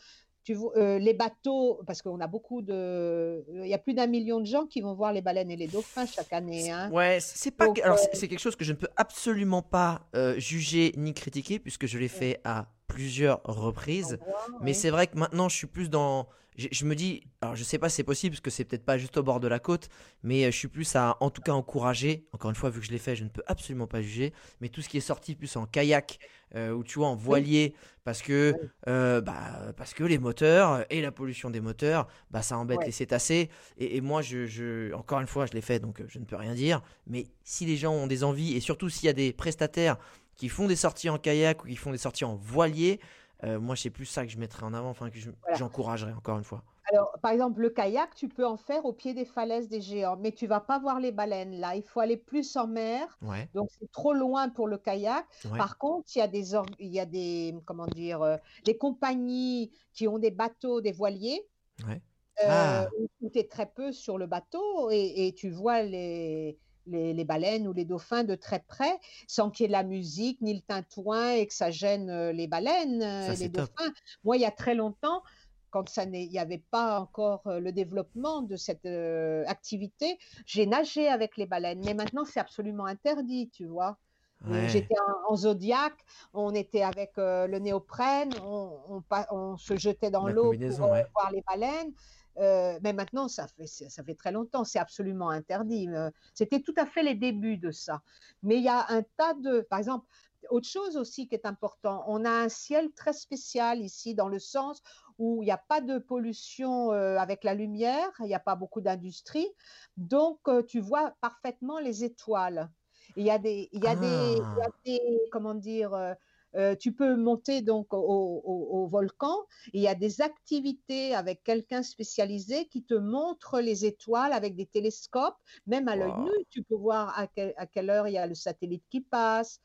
Tu vois, euh, les bateaux, parce qu'on a beaucoup de, il y a plus d'un million de gens qui vont voir les baleines et les dauphins chaque année. Hein. Ouais, c'est pas. Donc, Alors, euh, c'est quelque chose que je ne peux absolument pas euh, juger ni critiquer, puisque je l'ai fait à plusieurs reprises. Mais ouais. c'est vrai que maintenant, je suis plus dans. Je, je me dis, alors je sais pas si c'est possible, parce que c'est peut-être pas juste au bord de la côte, mais euh, je suis plus à, en tout cas, encourager. Encore une fois, vu que je l'ai fait, je ne peux absolument pas juger. Mais tout ce qui est sorti plus en kayak, euh, ou tu vois, en voilier, parce que, euh, bah, parce que les moteurs et la pollution des moteurs, bah, ça embête Ouais. les cétacés. Et, et moi, je, je- encore une fois, je l'ai fait, donc je ne peux rien dire. Mais si les gens ont des envies, et surtout s'il y a des prestataires qui font des sorties en kayak ou qui font des sorties en voilier, euh, moi, c'est plus ça que je mettrais en avant, enfin, que je- Voilà. j'encouragerais, encore une fois. Alors, par exemple, le kayak, tu peux en faire au pied des falaises des géants, mais tu vas pas voir les baleines là. Il faut aller plus en mer, Ouais, donc c'est trop loin pour le kayak. ouais. Par contre, il y a des, il y a des, comment dire, euh, des compagnies qui ont des bateaux, des voiliers, Ouais. euh, Ah. où tu es très peu sur le bateau et, et tu vois les, les, les baleines ou les dauphins de très près, sans qu'il y ait de la musique, ni le tintouin et que ça gêne euh, les baleines, euh, Ça, les top. dauphins. Moi, il y a très longtemps, quand ça il n'y avait pas encore euh, le développement de cette euh, activité, j'ai nagé avec les baleines. Mais maintenant, c'est absolument interdit, tu vois. Ouais. J'étais en, en Zodiac, on était avec euh, le néoprène, on, on pa- on se jetait dans l'eau pour ouais. voir les baleines. Euh, mais maintenant, ça fait, ça fait très longtemps, c'est absolument interdit. Euh, C'était tout à fait les débuts de ça. Mais il y a un tas de... Par exemple, autre chose aussi qui est important, on a un ciel très spécial ici dans le sens où il n'y a pas de pollution euh, avec la lumière, il n'y a pas beaucoup d'industrie. Donc, euh, tu vois parfaitement les étoiles. Il y a des, il y a des, il y a Ah. des, comment dire, euh, tu peux monter donc au, au- au volcan. Il y a des activités avec quelqu'un spécialisé qui te montre les étoiles avec des télescopes. Même à l'œil nu, tu peux voir à, quel- à quelle heure il y a le satellite qui passe.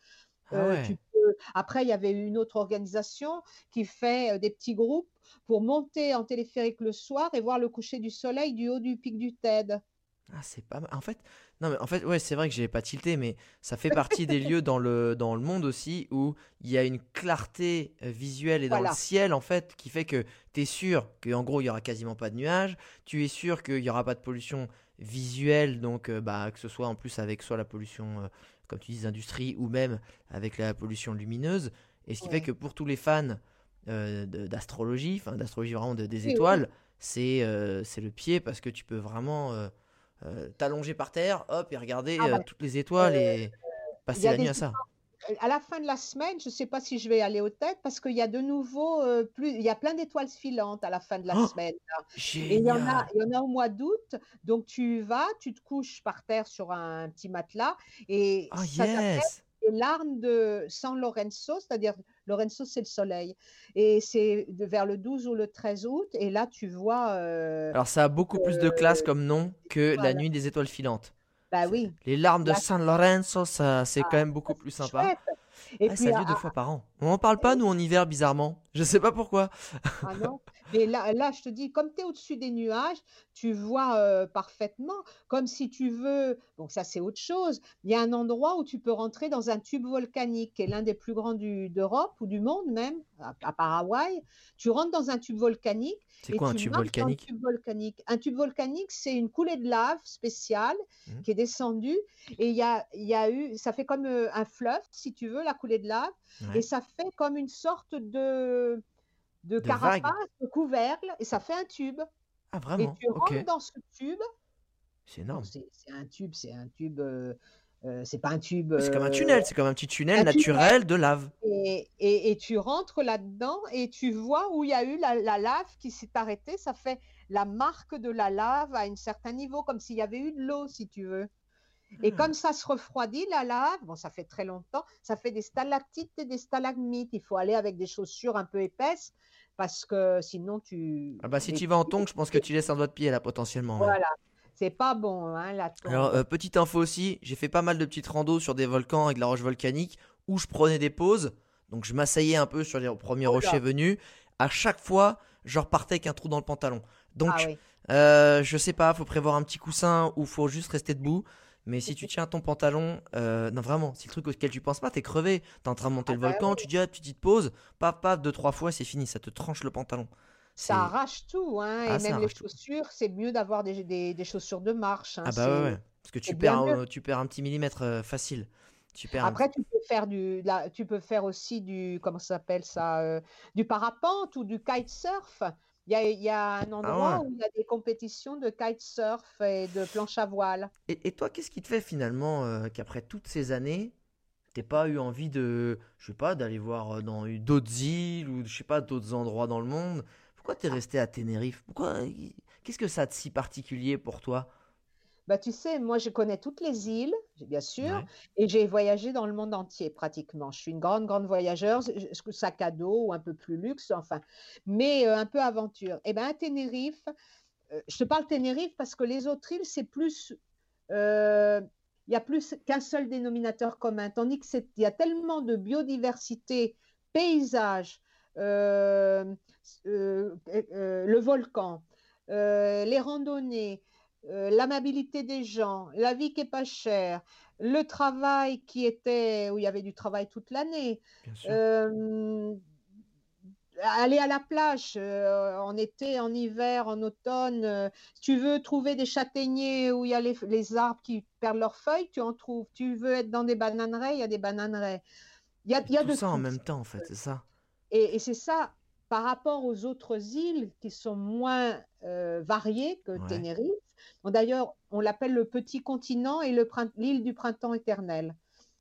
Ah Euh, ouais. tu peux- Après, il y avait une autre organisation qui fait euh, des petits groupes pour monter en téléphérique le soir et voir le coucher du soleil du haut du pic du TED. Ah, c'est pas mal. En fait, non, mais en fait, ouais, c'est vrai que j'ai pas tilté, mais ça fait partie des lieux dans le, dans le monde aussi où il y a une clarté euh, visuelle et dans Voilà. le ciel, en fait, qui fait que tu es sûr qu'en gros, il y aura quasiment pas de nuages. Tu es sûr qu'il y aura pas de pollution visuelle, donc euh, bah, que ce soit en plus avec soit la pollution, euh, comme tu dis, des industries, ou même avec la pollution lumineuse. Et ce qui fait que pour tous les fans euh, de- d'astrologie, enfin d'astrologie vraiment de- des Oui, oui. étoiles, c'est c'est le pied parce que tu peux vraiment t'allonger par terre, hop, et regarder Ah euh, ouais. toutes les étoiles Euh, et passer la nuit à ça. Euh, À la fin de la semaine, je ne sais pas si je vais aller au TED parce qu'il y a de nouveau euh, plus, il y a plein d'étoiles filantes à la fin de la Oh, semaine. là. Et il y en a, il y en a au mois d'août. Donc tu vas, tu te couches par terre sur un petit matelas et Oh ça s'appelle yes! les larmes de San Lorenzo, c'est-à-dire Lorenzo c'est le soleil. Et c'est vers le 12 ou le 13 août. Et là tu vois, euh, Alors ça a beaucoup plus de classe comme nom que la nuit des étoiles filantes. bah oui, Les larmes de San Lorenzo, ça c'est quand même beaucoup plus sympa. chouette. Et Ah, puis ça a lieu deux fois par an. On en parle pas nous en hiver bizarrement. Je sais pas pourquoi. Ah non, mais là, là, je te dis, comme tu es au-dessus des nuages, tu vois euh, parfaitement, comme si tu veux, donc ça c'est autre chose, il y a un endroit où tu peux rentrer dans un tube volcanique, qui est l'un des plus grands du- d'Europe ou du monde même, à, Hawaï. Tu rentres dans un tube volcanique C'est et quoi un tu tube volcanique? tube volcanique. Un tube volcanique, c'est une coulée de lave spéciale Mhm. qui est descendue et il y a, y a eu, ça fait comme euh, un fleuve, si tu veux, la coulée de lave, Ouais. et ça fait comme une sorte de, de carapace, de couvercle, et ça fait un tube. Ah Et vraiment? tu Ok. rentres dans ce tube. C'est énorme. c'est c'est un tube, c'est un tube. euh, euh, c'est pas un tube. C'est comme un euh, tunnel, c'est comme un petit tunnel un tunnel. naturel de lave. et, et- et tu rentres là-dedans et tu vois où il y a eu la, la lave qui s'est arrêtée. Ça fait la marque de la lave à un certain niveau, comme s'il y avait eu de l'eau, si tu veux. Et Ah. comme ça se refroidit, la lave, bon, ça fait très longtemps, ça fait des stalactites et des stalagmites. Il faut aller avec des chaussures un peu épaisses parce que sinon tu. Ah bah si tu vas en tongs, je pense que tu laisses un doigt de pied là potentiellement. Voilà, c'est pas bon, hein, la tongue. Alors, euh, petite info aussi, j'ai fait pas mal de petites randos sur des volcans avec de la roche volcanique où je prenais des pauses. Donc, je m'asseyais un peu sur les premiers Oh rochers venus. À chaque fois, je repartais avec un trou dans le pantalon. Donc, Ah oui. euh, je sais pas, faut prévoir un petit coussin ou faut juste rester debout. Mais si tu tiens ton pantalon, euh, non vraiment, c'est le truc auquel tu penses pas, t'es crevé. T'es en train de monter Ah le bah volcan, tu dis, ah, petite pause, paf, paf, deux, trois fois, c'est fini, ça te tranche le pantalon. Ça arrache tout, hein, Ah, et ça même les chaussures, c'est mieux d'avoir des, des- des chaussures de marche. hein, Ah bah ouais. Parce que tu perds, un- tu perds un petit millimètre euh, facile. Tu perds un Après, tu peux faire du, tu peux faire aussi du, comment ça s'appelle ça, euh, du parapente ou du kitesurf. Il y a, il y a un endroit Ah ouais. où il y a des compétitions de kitesurf et de planche à voile. Et, et toi, qu'est-ce qui te fait finalement euh, qu'après toutes ces années, t'aies pas eu envie de, je sais pas, d'aller voir euh, dans d'autres îles ou je sais pas d'autres endroits dans le monde? Pourquoi t'es resté à Tenerife? Pourquoi Qu'est-ce que ça a de si particulier pour toi? Bah, tu sais, moi, je connais toutes les îles, bien sûr, Ouais. et j'ai voyagé dans le monde entier pratiquement. Je suis une grande, grande voyageuse, sac à dos ou un peu plus luxe, enfin, mais euh, un peu aventure. Et ben à Tenerife, euh, je te parle Tenerife parce que les autres îles, c'est plus, euh, il y a plus qu'un seul dénominateur commun, tandis que c'est, il y a tellement de biodiversité, paysages, euh, euh, euh, le volcan, les randonnées, euh, l'amabilité des gens, la vie qui est pas chère, le travail qui était où il y avait du travail toute l'année, euh, aller à la plage euh, en été, en hiver, en automne. si tu veux trouver des châtaigniers où il y a les, les arbres qui perdent leurs feuilles, tu en trouves. Tu veux être dans des bananeraies, il y a des bananeraies. Il y a, il y a tout de ça en même temps, en fait, c'est ça. Et, et c'est ça, par rapport aux autres îles qui sont moins euh, variées que Ouais. Tenerife. Bon, D'ailleurs, on l'appelle le petit continent et l'île du printemps éternel,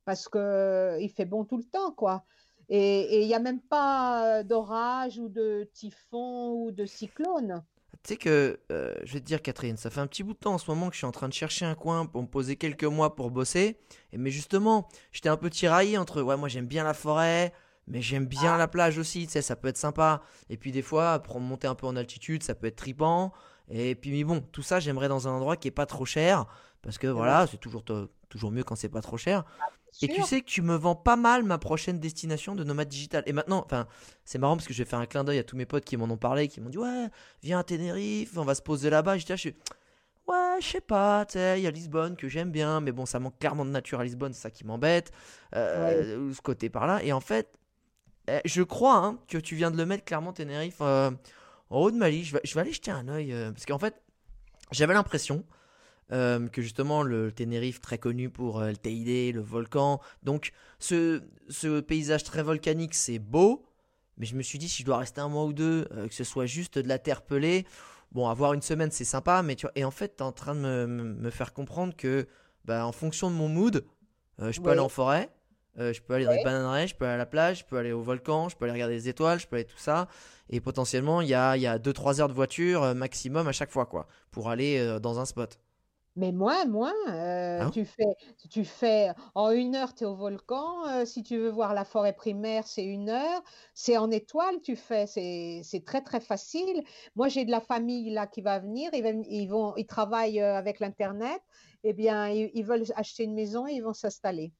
parce que euh, il fait bon tout le temps, quoi. Et il n'y a même pas euh, d'orage ou de typhon ou de cyclone. Tu sais que, euh, je vais te dire, Catherine, ça fait un petit bout de temps en ce moment que je suis en train de chercher un coin pour me poser quelques mois pour bosser. Et mais justement, j'étais un peu tiraillé entre, ouais, moi j'aime bien la forêt, mais j'aime bien la plage aussi, tu sais, ça peut être sympa. Et puis des fois, pour monter un peu en altitude, ça peut être tripant. Et puis, mais bon, tout ça, j'aimerais dans un endroit qui est pas trop cher, parce que voilà, c'est toujours, to- toujours mieux quand c'est pas trop cher. Et tu sais que tu me vends pas mal ma prochaine destination de nomade digital. Et maintenant, enfin, c'est marrant parce que je vais faire un clin d'œil à tous mes potes qui m'en ont parlé, qui m'ont dit ouais, viens à Tenerife, on va se poser là-bas. J'étais là, je suis ouais, je sais pas, tu sais, il y a Lisbonne que j'aime bien, mais bon, ça manque clairement de nature à Lisbonne, c'est ça qui m'embête, euh, ce côté par là. Et en fait, eh, je crois hein, que tu viens de le mettre clairement Tenerife euh, en haut de ma liste. Je vais, je vais aller jeter un œil euh, parce qu'en fait, j'avais l'impression euh, que justement le Tenerife très connu pour euh, le Teide, le volcan. Donc ce, ce paysage très volcanique c'est beau, mais je me suis dit si je dois rester un mois ou deux, euh, que ce soit juste de la terre pelée, bon avoir une semaine c'est sympa, mais tu vois, et en fait t'es en train de me, me- faire comprendre que bah, en fonction de mon mood, je peux aller en forêt. Euh, je peux aller dans les bananeraies, je peux aller à la plage, je peux aller au volcan, je peux aller regarder les étoiles, je peux aller tout ça. Et potentiellement, il y a, y a 2-3 heures de voiture euh, maximum à chaque fois, quoi, pour aller euh, dans un spot. Mais moins, moins. euh, Ah. tu fais, tu fais en une heure, tu es au volcan. si tu veux voir la forêt primaire, c'est une heure. C'est en étoile, tu fais. C'est, très, très facile. Moi, j'ai de la famille là qui va venir. Ils, vont- ils, vont, ils travaillent avec l'Internet. Eh bien, ils, ils veulent acheter une maison et ils vont s'installer.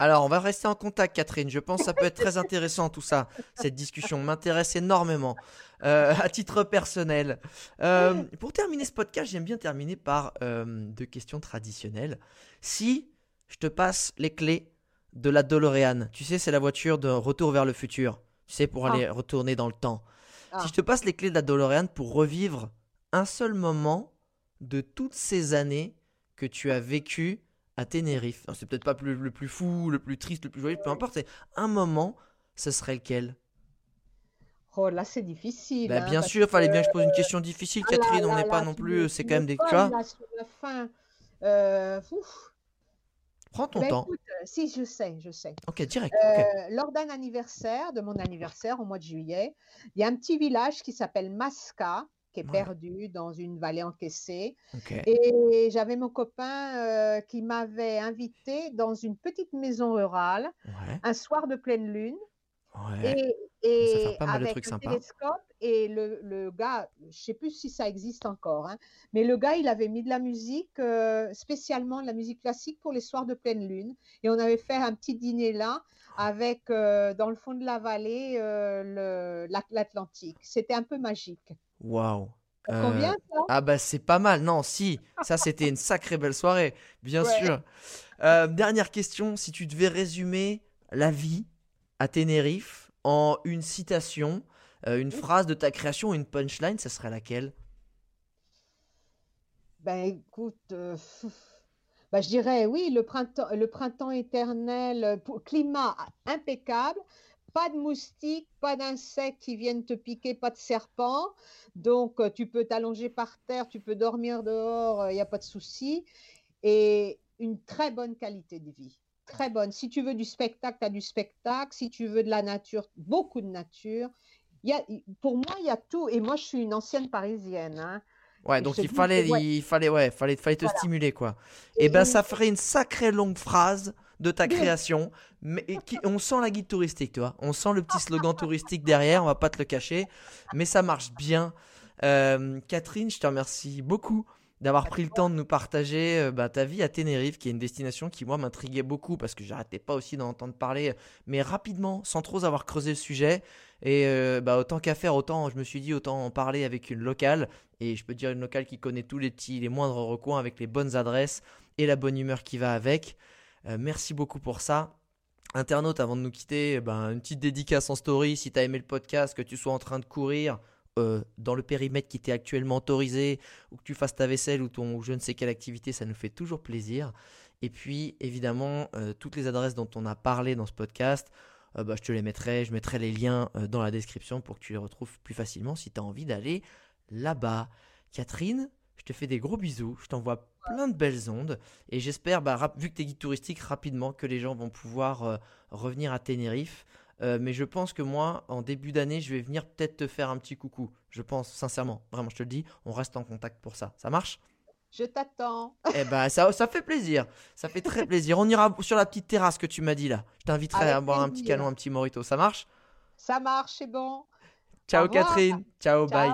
Alors, on va rester en contact, Catherine. Je pense que ça peut être très intéressant, tout ça. Cette discussion m'intéresse énormément, euh, à titre personnel. Euh, pour terminer ce podcast, j'aime bien terminer par euh, deux questions traditionnelles. Si je te passe les clés de la DeLorean, tu sais, c'est la voiture de Retour vers le futur, tu sais, pour Ah. aller retourner dans le temps. Ah. Si je te passe les clés de la DeLorean pour revivre un seul moment de toutes ces années que tu as vécues à Tenerife. Alors, C'est peut-être pas plus- le plus fou, le plus triste, le plus joyeux, peu importe, c'est un moment, ce serait lequel? Oh, là, c'est difficile. Bah, hein, Bien sûr, fallait que- bien que je pose une question difficile, Ah là Catherine, on n'est pas là, non plus, c'est quand me même des... Fin. Euh, prends ton Ben, temps. écoute, euh, si, je sais, je sais. Ok, direct. Euh, lors d'un anniversaire, de mon anniversaire au mois de juillet, il y a un petit village qui s'appelle Masca, qui est Ouais. perdu dans une vallée encaissée. Et j'avais mon copain euh, qui m'avait invité dans une petite maison rurale Ouais, un soir de pleine lune. ouais. Et, pas mal de avec trucs télescope, et le, le gars, je sais plus si ça existe encore, hein, mais le gars, il avait mis de la musique, euh, spécialement de la musique classique pour les soirs de pleine lune. Et on avait fait un petit dîner là, avec euh, dans le fond de la vallée l'Atlantique. C'était un peu magique. Waouh. Ça Euh, convient, ça? Ah bah c'est pas mal, non, si, ça c'était une sacrée belle soirée, bien Ouais. sûr. Euh, dernière question, si tu devais résumer la vie à Tenerife en une citation, euh, une phrase de ta création, une punchline, ça serait laquelle? Ben écoute, euh, ben, je dirais oui, le printemps, le printemps éternel, pour- climat impeccable, pas de moustiques, pas d'insectes qui viennent te piquer, pas de serpents. Donc euh, tu peux t'allonger par terre, tu peux dormir dehors, il n'y a pas de souci. Et une très bonne qualité de vie. Très bonne. Si tu veux du spectacle, tu as du spectacle. Si tu veux de la nature, beaucoup de nature. Y a, pour moi, il y a tout. Et moi, je suis une ancienne parisienne. hein. Ouais, Et donc il fallait, que, ouais. il fallait, ouais, fallait, fallait te Voilà. stimuler quoi. Et Et ben une- ça ferait une sacrée longue phrase de ta création, mais on sent la guide touristique, tu vois. On sent le petit slogan touristique derrière, on va pas te le cacher, mais ça marche bien. Euh, Catherine, je te remercie beaucoup d'avoir pris le temps de nous partager euh, bah, ta vie à Tenerife, qui est une destination qui moi m'intriguait beaucoup parce que j'arrêtais pas aussi d'en entendre parler, mais rapidement, sans trop avoir creusé le sujet. Et euh, bah, autant qu'à faire, autant je me suis dit autant en parler avec une locale. Et je peux dire une locale qui connaît tous les petits, les moindres recoins avec les bonnes adresses et la bonne humeur qui va avec. Euh, merci beaucoup pour ça. Internaute, avant de nous quitter, eh ben, une petite dédicace en story. Si tu as aimé le podcast, que tu sois en train de courir euh, dans le périmètre qui t'est actuellement autorisé, ou que tu fasses ta vaisselle ou ton je ne sais quelle activité, ça nous fait toujours plaisir. Et puis, évidemment, euh, toutes les adresses dont on a parlé dans ce podcast, bah, je te les mettrai. Je mettrai les liens dans la description pour que tu les retrouves plus facilement si tu as envie d'aller là-bas. Catherine, je te fais des gros bisous. Je t'envoie plein de belles ondes. Et j'espère, bah, vu que tu es guide touristique, rapidement que les gens vont pouvoir euh, revenir à Tenerife. Euh, mais je pense que moi, en début d'année, je vais venir peut-être te faire un petit coucou. Je pense, sincèrement. Vraiment, je te le dis, on reste en contact pour ça. Ça marche? Je t'attends. Eh ben, ça, ça fait plaisir. Ça fait très plaisir. On ira sur la petite terrasse que tu m'as dit là. Je t'inviterai Avec à boire un petit canon, un petit morito. Ça marche? Ça marche, c'est bon. Ciao. Catherine. Ciao, bye.